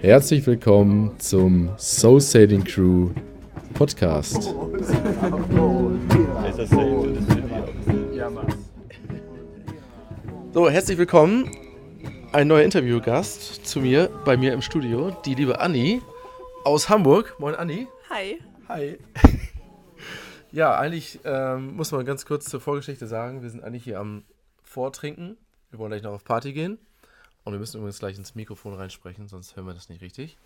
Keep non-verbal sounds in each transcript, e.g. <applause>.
Herzlich willkommen zum Soul Sailing Crew Podcast. So, herzlich willkommen. Ein neuer Interviewgast zu mir, bei mir im Studio, die liebe Anni aus Hamburg. Moin Anni. Hi. Hi. Ja, eigentlich ähm, muss man ganz kurz zur Vorgeschichte sagen, wir sind eigentlich hier am Vortrinken. Wir wollen gleich noch auf Party gehen. Und wir müssen übrigens gleich ins Mikrofon reinsprechen, sonst hören wir das nicht richtig.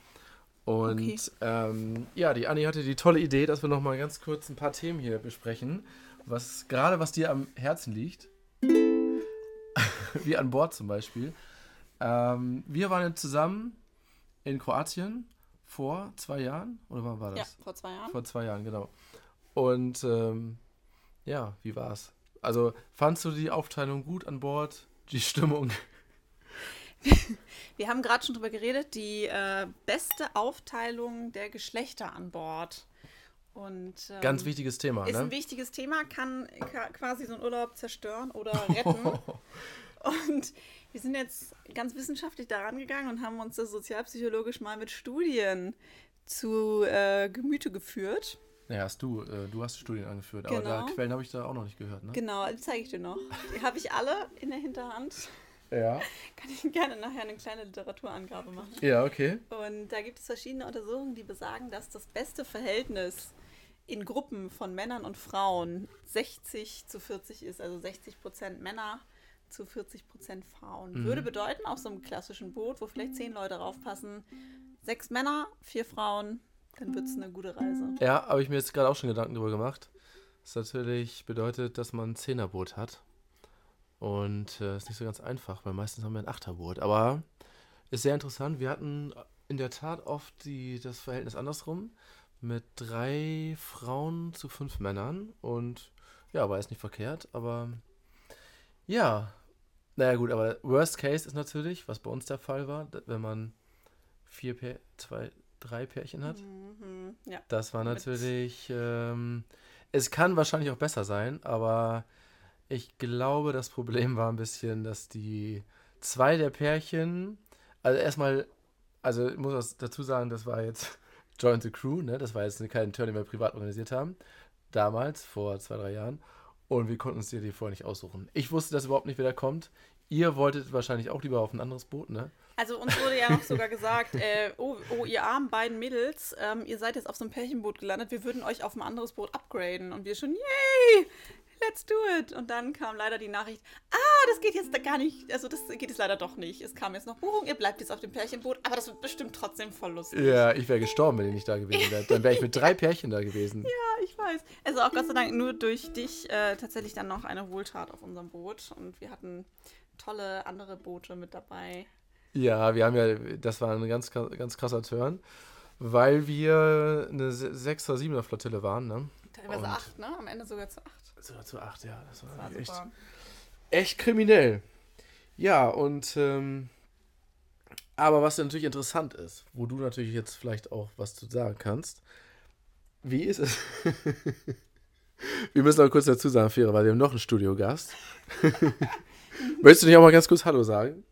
Und okay. ähm, ja, die Anni hatte die tolle Idee, dass wir noch mal ganz kurz ein paar Themen hier besprechen, was gerade was dir am Herzen liegt, <laughs> wie an Bord zum Beispiel. Ähm, wir waren zusammen in Kroatien vor zwei Jahren oder wann war das? Ja, vor zwei Jahren. Vor zwei Jahren, genau. Und ähm, ja, wie war's? Also fandst du die Aufteilung gut an Bord? Die Stimmung? <laughs> Wir haben gerade schon drüber geredet, die äh, beste Aufteilung der Geschlechter an Bord. Und, ähm, Ganz wichtiges Thema, ist ne? ein wichtiges Thema, kann quasi so einen Urlaub zerstören oder retten. <laughs> und wir sind jetzt ganz wissenschaftlich daran gegangen und haben uns das sozialpsychologisch mal mit Studien zu äh, Gemüte geführt. Ja, hast du, äh, du hast Studien angeführt, genau. aber da, Quellen habe ich da auch noch nicht gehört, ne? Genau, die zeige ich dir noch. Die habe ich alle in der Hinterhand. Ja. Kann ich gerne nachher eine kleine Literaturangabe machen. Ja, okay. Und da gibt es verschiedene Untersuchungen, die besagen, dass das beste Verhältnis in Gruppen von Männern und Frauen 60 zu 40 ist, also 60 Prozent Männer zu 40 Prozent Frauen. Mhm. Würde bedeuten, auf so einem klassischen Boot, wo vielleicht zehn Leute raufpassen, sechs Männer, vier Frauen, dann wird es eine gute Reise. Ja, habe ich mir jetzt gerade auch schon Gedanken darüber gemacht. Das natürlich bedeutet, dass man ein Zehnerboot hat. Und äh, ist nicht so ganz einfach, weil meistens haben wir ein Achterboot. Aber ist sehr interessant. Wir hatten in der Tat oft die, das Verhältnis andersrum mit drei Frauen zu fünf Männern. Und ja, war jetzt nicht verkehrt, aber ja. Naja, gut, aber Worst Case ist natürlich, was bei uns der Fall war, wenn man vier, zwei, drei Pärchen hat. Mhm, ja. Das war natürlich. Ähm, es kann wahrscheinlich auch besser sein, aber ich glaube, das Problem war ein bisschen, dass die zwei der Pärchen, also erstmal, also ich muss dazu sagen, das war jetzt <laughs> Join the Crew, ne? Das war jetzt kein Turn, den wir privat organisiert haben. Damals, vor zwei, drei Jahren. Und wir konnten uns die vorher nicht aussuchen. Ich wusste das überhaupt nicht, wer da kommt. Ihr wolltet wahrscheinlich auch lieber auf ein anderes Boot, ne? Also uns wurde ja noch sogar gesagt, äh, oh, oh, ihr armen beiden Mädels, ähm, ihr seid jetzt auf so einem Pärchenboot gelandet, wir würden euch auf ein anderes Boot upgraden. Und wir schon, yay, let's do it. Und dann kam leider die Nachricht, ah, das geht jetzt gar nicht, also das geht jetzt leider doch nicht. Es kam jetzt noch Buchung, ihr bleibt jetzt auf dem Pärchenboot, aber das wird bestimmt trotzdem voll lustig. Ja, ich wäre gestorben, wenn ihr nicht da gewesen wärt. Dann wäre ich mit drei Pärchen da gewesen. Ja, ich weiß. Also auch Gott sei Dank nur durch dich äh, tatsächlich dann noch eine Wohltat auf unserem Boot. Und wir hatten tolle andere Boote mit dabei. Ja, wir haben ja, das war ein ganz, ganz krasser Turn, weil wir eine 6er, 7er Flottille waren, ne? Teilweise 8, ne? Am Ende sogar zu 8 sogar zu 8, ja. Das war, das war echt, echt kriminell. Ja, und ähm, aber was natürlich interessant ist, wo du natürlich jetzt vielleicht auch was zu sagen kannst, wie ist es? <laughs> wir müssen auch kurz dazu sagen, Fähre, weil wir haben noch einen Studiogast. <laughs> Möchtest du nicht auch mal ganz kurz Hallo sagen?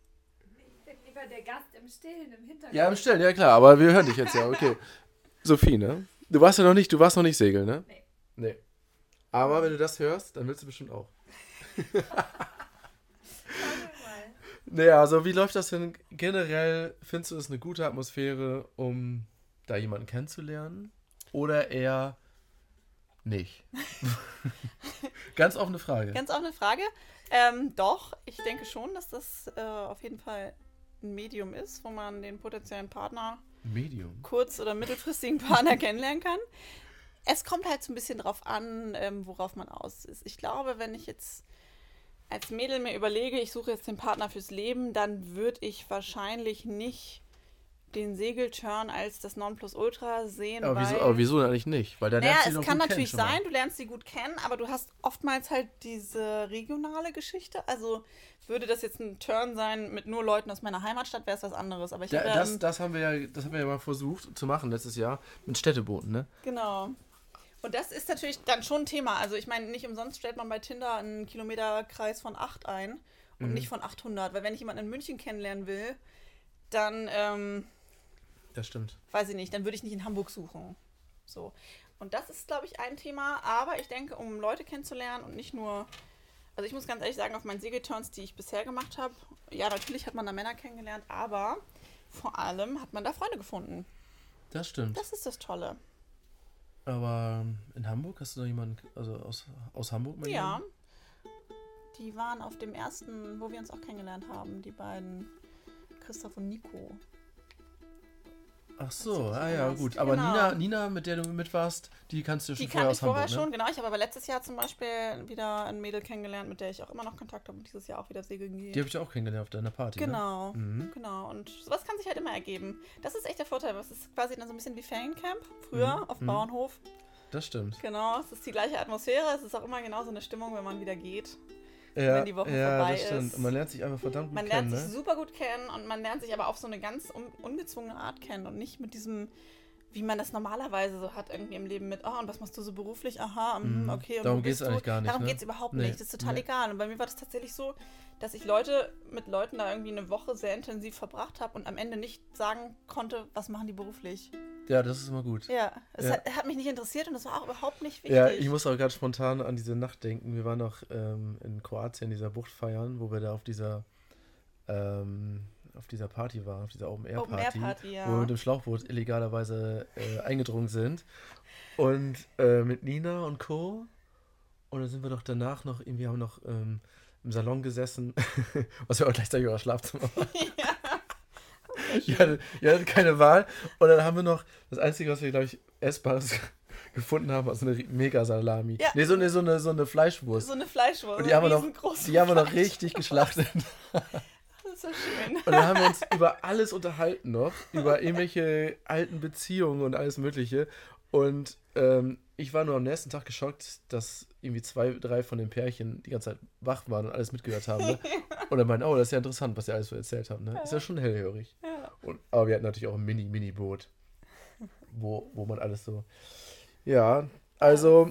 Ich bin lieber der Gast im Stillen, im Hintergrund. Ja, im Stillen, ja klar, aber wir hören dich jetzt ja, okay. <laughs> Sophie, ne? Du warst ja noch nicht, du warst noch nicht segeln, ne? Nee. Nee. Aber wenn du das hörst, dann willst du bestimmt auch. naja, also wie läuft das denn generell? Findest du es eine gute Atmosphäre, um da jemanden kennenzulernen? Oder eher nicht? <laughs> Ganz offene Frage. Ganz offene Frage. Ähm, doch, ich denke schon, dass das äh, auf jeden Fall ein Medium ist, wo man den potenziellen Partner Medium. kurz- oder mittelfristigen Partner kennenlernen kann es kommt halt so ein bisschen drauf an, ähm, worauf man aus ist. Ich glaube, wenn ich jetzt als Mädel mir überlege, ich suche jetzt den Partner fürs Leben, dann würde ich wahrscheinlich nicht den Segelturn als das Nonplusultra sehen. Aber, wieso, aber wieso eigentlich nicht? Weil da naja, es kann natürlich sein, du lernst sie gut kennen, aber du hast oftmals halt diese regionale Geschichte. Also würde das jetzt ein Turn sein mit nur Leuten aus meiner Heimatstadt, wäre es was anderes. Aber ich da, das, das, haben wir ja, das haben wir ja mal versucht zu machen letztes Jahr mit Städtebooten, ne? Genau. Und das ist natürlich dann schon ein Thema. Also ich meine, nicht umsonst stellt man bei Tinder einen Kilometerkreis von 8 ein und Mhm. nicht von 800. Weil wenn ich jemanden in München kennenlernen will, dann, ähm, Das stimmt. weiß ich nicht, dann würde ich nicht in Hamburg suchen. So. Und das ist, glaube ich, ein Thema. Aber ich denke, um Leute kennenzulernen und nicht nur... Also ich muss ganz ehrlich sagen, auf meinen Segelturns, die ich bisher gemacht habe, ja, natürlich hat man da Männer kennengelernt, aber vor allem hat man da Freunde gefunden. Das stimmt. Das ist das Tolle. Aber in Hamburg hast du da jemanden, also aus, aus Hamburg mal Ja. jemanden? Die waren auf dem ersten, wo wir uns auch kennengelernt haben, die beiden Christoph und Nico. Ach so, ah ja, erinnern? gut. Aber Genau. Nina, Nina, mit der du mit warst, die kannst du schon Die vorher aus ich vorher Hamburg, ne? schon, genau. Ich habe aber letztes Jahr zum Beispiel wieder ein Mädel kennengelernt, mit der ich auch immer noch Kontakt habe und dieses Jahr auch wieder segeln gehe. Die habe ich auch kennengelernt auf deiner Party, ne? Genau, Mhm. genau. Und sowas kann sich halt immer ergeben. Das ist echt der Vorteil. Das ist quasi dann so ein bisschen wie Feriencamp früher Mhm, auf mhm. Bauernhof. Das stimmt. Genau, es ist die gleiche Atmosphäre. Es ist auch immer genau so eine Stimmung, wenn man wieder geht. Ja, wenn die Woche ja vorbei das stimmt. ist. Und man lernt sich einfach verdammt gut Man kennen, lernt sich ne? super gut kennen und man lernt sich aber auf so eine ganz un ungezwungene Art kennen und nicht mit diesem, wie man das normalerweise so hat irgendwie im Leben mit, oh, und was machst du so beruflich? Aha, Mhm. okay. Und Darum bist du? eigentlich gar nicht, Darum ne? geht es überhaupt Nee, nicht. Das ist total nee. egal. Und bei mir war das tatsächlich so, dass ich Leute mit Leuten da irgendwie eine Woche sehr intensiv verbracht habe und am Ende nicht sagen konnte, was machen die beruflich. Ja, das ist immer gut. Ja, es Ja. Hat, hat mich nicht interessiert und das war auch überhaupt nicht wichtig. Ja, ich muss auch gerade spontan an diese Nacht denken. Wir waren noch ähm, in Kroatien, dieser Bucht feiern, wo wir da auf dieser ähm, auf dieser Party waren, auf dieser Open Air Open Party, Air Party, ja. wo wir mit dem Schlauchboot illegalerweise äh, eingedrungen sind. Und äh, mit Nina und Co. Und dann sind wir doch danach noch, irgendwie haben wir noch ähm, im Salon gesessen, <laughs> was ja auch gleichzeitig unser Schlafzimmer war. <laughs> Ihr hattet, ihr hattet keine Wahl. Und dann haben wir noch, das Einzige, was wir, glaube ich, essbares <laughs> gefunden haben, war so eine Mega-Salami. Ja. Nee, so eine, so eine, so eine Fleischwurst. So eine Fleischwurst. Und die haben wir noch, die haben wir noch richtig geschlachtet. <laughs> Das ist so schön. Und dann haben wir uns über alles unterhalten noch, über irgendwelche alten Beziehungen und alles Mögliche. Und ähm, ich war nur am nächsten Tag geschockt, dass irgendwie zwei, drei von den Pärchen die ganze Zeit wach waren und alles mitgehört haben. Ne? <laughs> Und dann meinten, oh, das ist ja interessant, was ihr alles so erzählt habt. Ne? Ist ja schon hellhörig. Ja. Und, aber wir hatten natürlich auch ein Mini-Mini-Boot, wo, wo man alles so. Ja, also.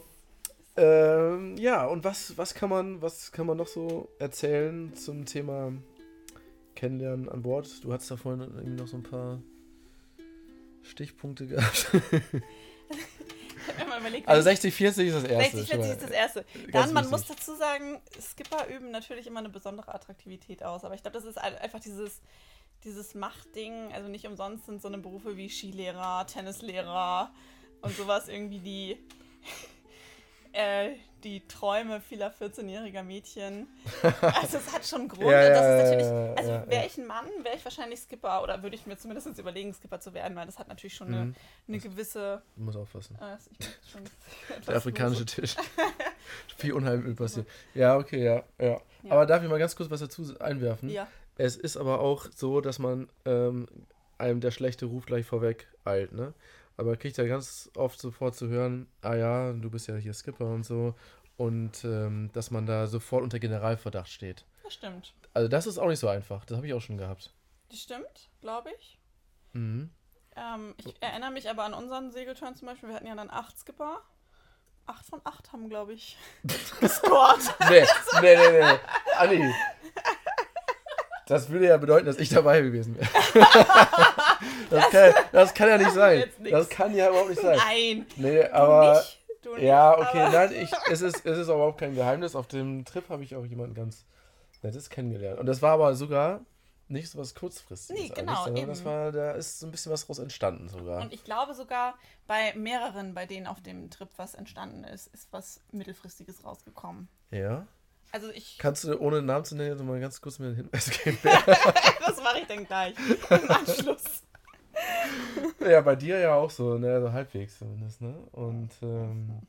Ähm, ja, und was, was, kann man, was kann man noch so erzählen zum Thema Kennenlernen an Bord? Du hattest da vorhin irgendwie noch so ein paar Stichpunkte gehabt. <laughs> Überlegt, Also 60, 40 ist das erste. 60, schon 40 mal. ist das erste. Dann, man muss dazu sagen, Skipper üben natürlich immer eine besondere Attraktivität aus. Aber ich glaube, das ist ein- einfach dieses, dieses Machtding. Also nicht umsonst sind so eine Berufe wie Skilehrer, Tennislehrer und sowas irgendwie die, <laughs> äh, die Träume vieler 14-jähriger Mädchen. <laughs> Also es hat schon einen Grund. Ja, und das ist natürlich, also ja, wäre ich ein Mann, wäre ich wahrscheinlich Skipper oder würde ich mir zumindest überlegen, Skipper zu werden, weil das hat natürlich schon eine, Mhm. eine gewisse Du musst aufpassen. äh, <laughs> Der afrikanische Tisch. <laughs> Viel Unheil passiert. Ja, okay, ja, ja, Ja. Aber darf ich mal ganz kurz was dazu einwerfen? Ja, Es ist aber auch so, dass man ähm, einem der schlechte Ruf gleich vorweg eilt, ne? Aber man kriegt ja ganz oft sofort zu hören, ah ja, du bist ja hier Skipper und so. Und ähm, dass man da sofort unter Generalverdacht steht. das stimmt. Also das ist auch nicht so einfach. Das habe ich auch schon gehabt. Das stimmt, glaube ich. Mhm. Ähm, ich erinnere mich aber an unseren Segelturn zum Beispiel. Wir hatten ja dann acht Skipper. Acht von acht haben, glaube ich, <laughs> gescored. Nee, nee, nee, nee. Anni. Das würde ja bedeuten, dass ich dabei gewesen wäre. <laughs> Das kann, <laughs> das kann ja nicht sein. Das kann ja überhaupt nicht sein. Nein, Nee, du aber. nicht. Du nicht, Ja, okay, aber- nein, ich, <laughs> es, ist, es ist aber auch kein Geheimnis. Auf dem Trip habe ich auch jemanden ganz Nettes kennengelernt. Und das war aber sogar nicht so was Kurzfristiges. Nee, genau, sondern das war, da ist so ein bisschen was draus entstanden sogar. Und ich glaube sogar bei mehreren, bei denen auf dem Trip was entstanden ist, ist was Mittelfristiges rausgekommen. ja. Also ich, Kannst du, ohne Namen zu nennen, mal ganz kurz mir einen Hinweis geben? <laughs> das mache ich dann gleich im Anschluss. Ja, bei dir ja auch so, ne, so halbwegs zumindest, ne? Und, ähm,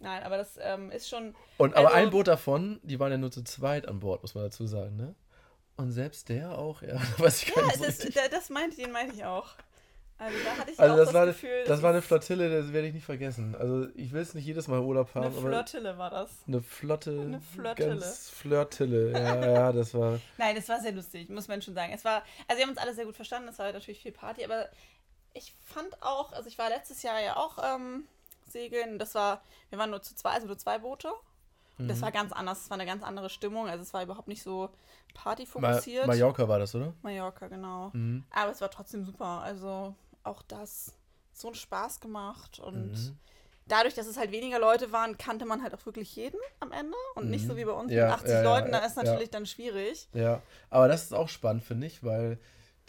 Nein, aber das ähm, ist schon, und aber Also- ein Boot davon, die waren ja nur zu zweit an Bord, muss man dazu sagen, ne? Und selbst der auch, ja, <laughs> weiß ich gar ja, nicht so das, das meinte, den meinte ich auch. Also da hatte ich Also auch das, das, war, Gefühl, das war eine Flottille, das werde ich nicht vergessen. Also ich will es nicht jedes Mal Urlaub haben, eine aber Flottille war das. eine Flotte, Eine Flirtille. ganz Flirtille, ja, ja, das war, <laughs> Nein, es war sehr lustig, muss man schon sagen. Es war, also wir haben uns alle sehr gut verstanden, es war natürlich viel Party, aber ich fand auch, also ich war letztes Jahr ja auch ähm, Segeln. Das war, wir waren nur zu zwei, also nur zwei Boote. Und das Mhm. war ganz anders, es war eine ganz andere Stimmung. Also es war überhaupt nicht so Ma partyfokussiert. Mallorca war das, oder? Mallorca, genau. Mhm. Aber es war trotzdem super. Also auch das so einen Spaß gemacht. Und Mhm. dadurch, dass es halt weniger Leute waren, kannte man halt auch wirklich jeden am Ende. Und nicht Mhm. so wie bei uns Ja, mit 80 ja, Leuten, da ist natürlich dann schwierig. Ja, aber das ist auch spannend, finde ich, weil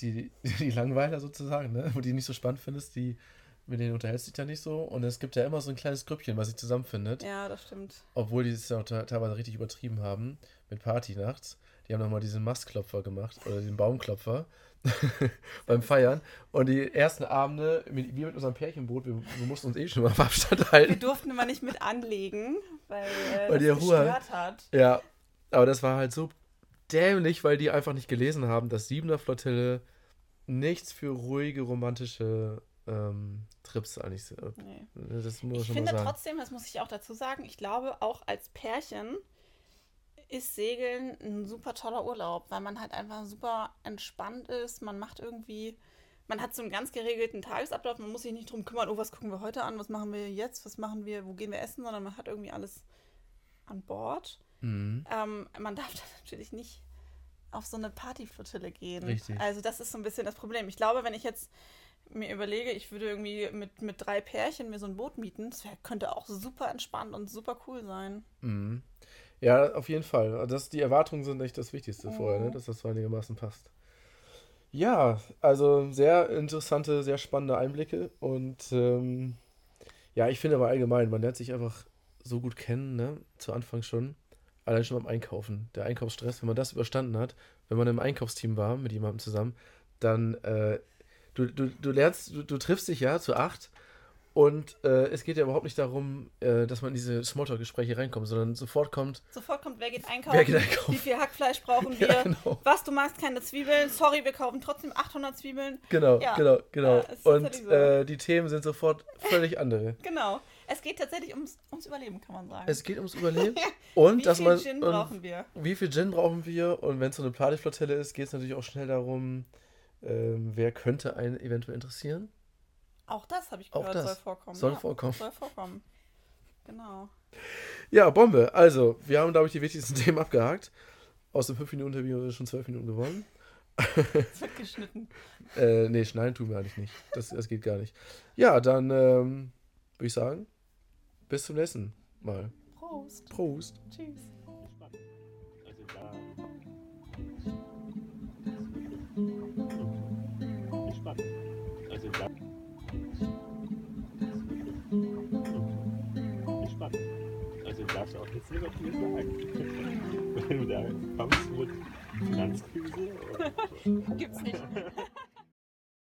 die, <laughs> die Langweiler sozusagen, ne, wo die nicht so spannend findest, die, mit denen unterhältst du dich ja nicht so. Und es gibt ja immer so ein kleines Grüppchen, was sich zusammenfindet. Ja, das stimmt. Obwohl die es ja auch te- teilweise richtig übertrieben haben mit Party nachts. Die haben nochmal diesen Mastklopfer gemacht oder den Baumklopfer <laughs> beim Feiern. Und die ersten Abende, mit, wir mit unserem Pärchenboot, wir, wir mussten uns eh schon mal auf <laughs> Abstand Wir halten. durften immer nicht mit anlegen, weil, äh, Weil die das gestört hat. Ja, aber das war halt so dämlich, weil die einfach nicht gelesen haben, dass Siebener Flottille nichts für ruhige, romantische ähm, Trips eigentlich sind. Nee. Muss man Ich finde trotzdem, das muss ich auch dazu sagen, ich glaube, auch als Pärchen ist Segeln ein super toller Urlaub, weil man halt einfach super entspannt ist. Man macht irgendwie, man hat so einen ganz geregelten Tagesablauf. Man muss sich nicht drum kümmern, oh, was gucken wir heute an, was machen wir jetzt, was machen wir, wo gehen wir essen, sondern man hat irgendwie alles an Bord. Mhm. Ähm, man darf <laughs> dann natürlich nicht auf so eine Partyflottille gehen. Richtig. Also das ist so ein bisschen das Problem. Ich glaube, wenn ich jetzt mir überlege, ich würde irgendwie mit, mit drei Pärchen mir so ein Boot mieten, das wär, könnte auch super entspannt und super cool sein. Mhm. Ja, auf jeden Fall. Das, die Erwartungen sind echt das Wichtigste Mhm. vorher, ne? dass das so einigermaßen passt. Ja, also sehr interessante, sehr spannende Einblicke und ähm, ja, ich finde aber allgemein, man lernt sich einfach so gut kennen, ne? Zu Anfang schon. Allein schon beim Einkaufen. Der Einkaufsstress, wenn man das überstanden hat, wenn man im Einkaufsteam war mit jemandem zusammen, dann äh, du, du, du lernst, du, du triffst dich ja zu acht und äh, es geht ja überhaupt nicht darum, äh, dass man in diese Smalltalk-Gespräche reinkommt, sondern sofort kommt, Sofort kommt, wer geht einkaufen, wer geht einkaufen. wie viel Hackfleisch brauchen <laughs> wir, Ja, genau. was, du magst keine Zwiebeln, sorry, wir kaufen trotzdem 800 Zwiebeln. Genau, Ja. genau, genau. Ist und so. äh, die Themen sind sofort völlig andere. <laughs> Genau. Es geht tatsächlich ums, ums Überleben, kann man sagen. Es geht ums Überleben <laughs> und wie dass viel man Gin brauchen wir? wie viel Gin brauchen wir und wenn es so eine Partyflottille ist, geht es natürlich auch schnell darum, ähm, wer könnte einen eventuell interessieren. Auch das habe ich gehört, das soll vorkommen. soll ja, vorkommen. Soll vorkommen. Genau. Ja, Bombe. Also, wir haben, glaube ich, die wichtigsten <laughs> Themen abgehakt. Aus dem 5-Minuten-Interview haben wir schon 12 Minuten gewonnen. Es wird geschnitten. <laughs> Äh, nee, schneiden tun wir eigentlich nicht. Das, das geht gar nicht. Ja, dann ähm, würde ich sagen, bis zum nächsten Mal. Prost. Prost. Tschüss. Also darfst du auch jetzt negativ sagen. Wenn du da kommst mit Finanzkrise <laughs> Gibt's nicht.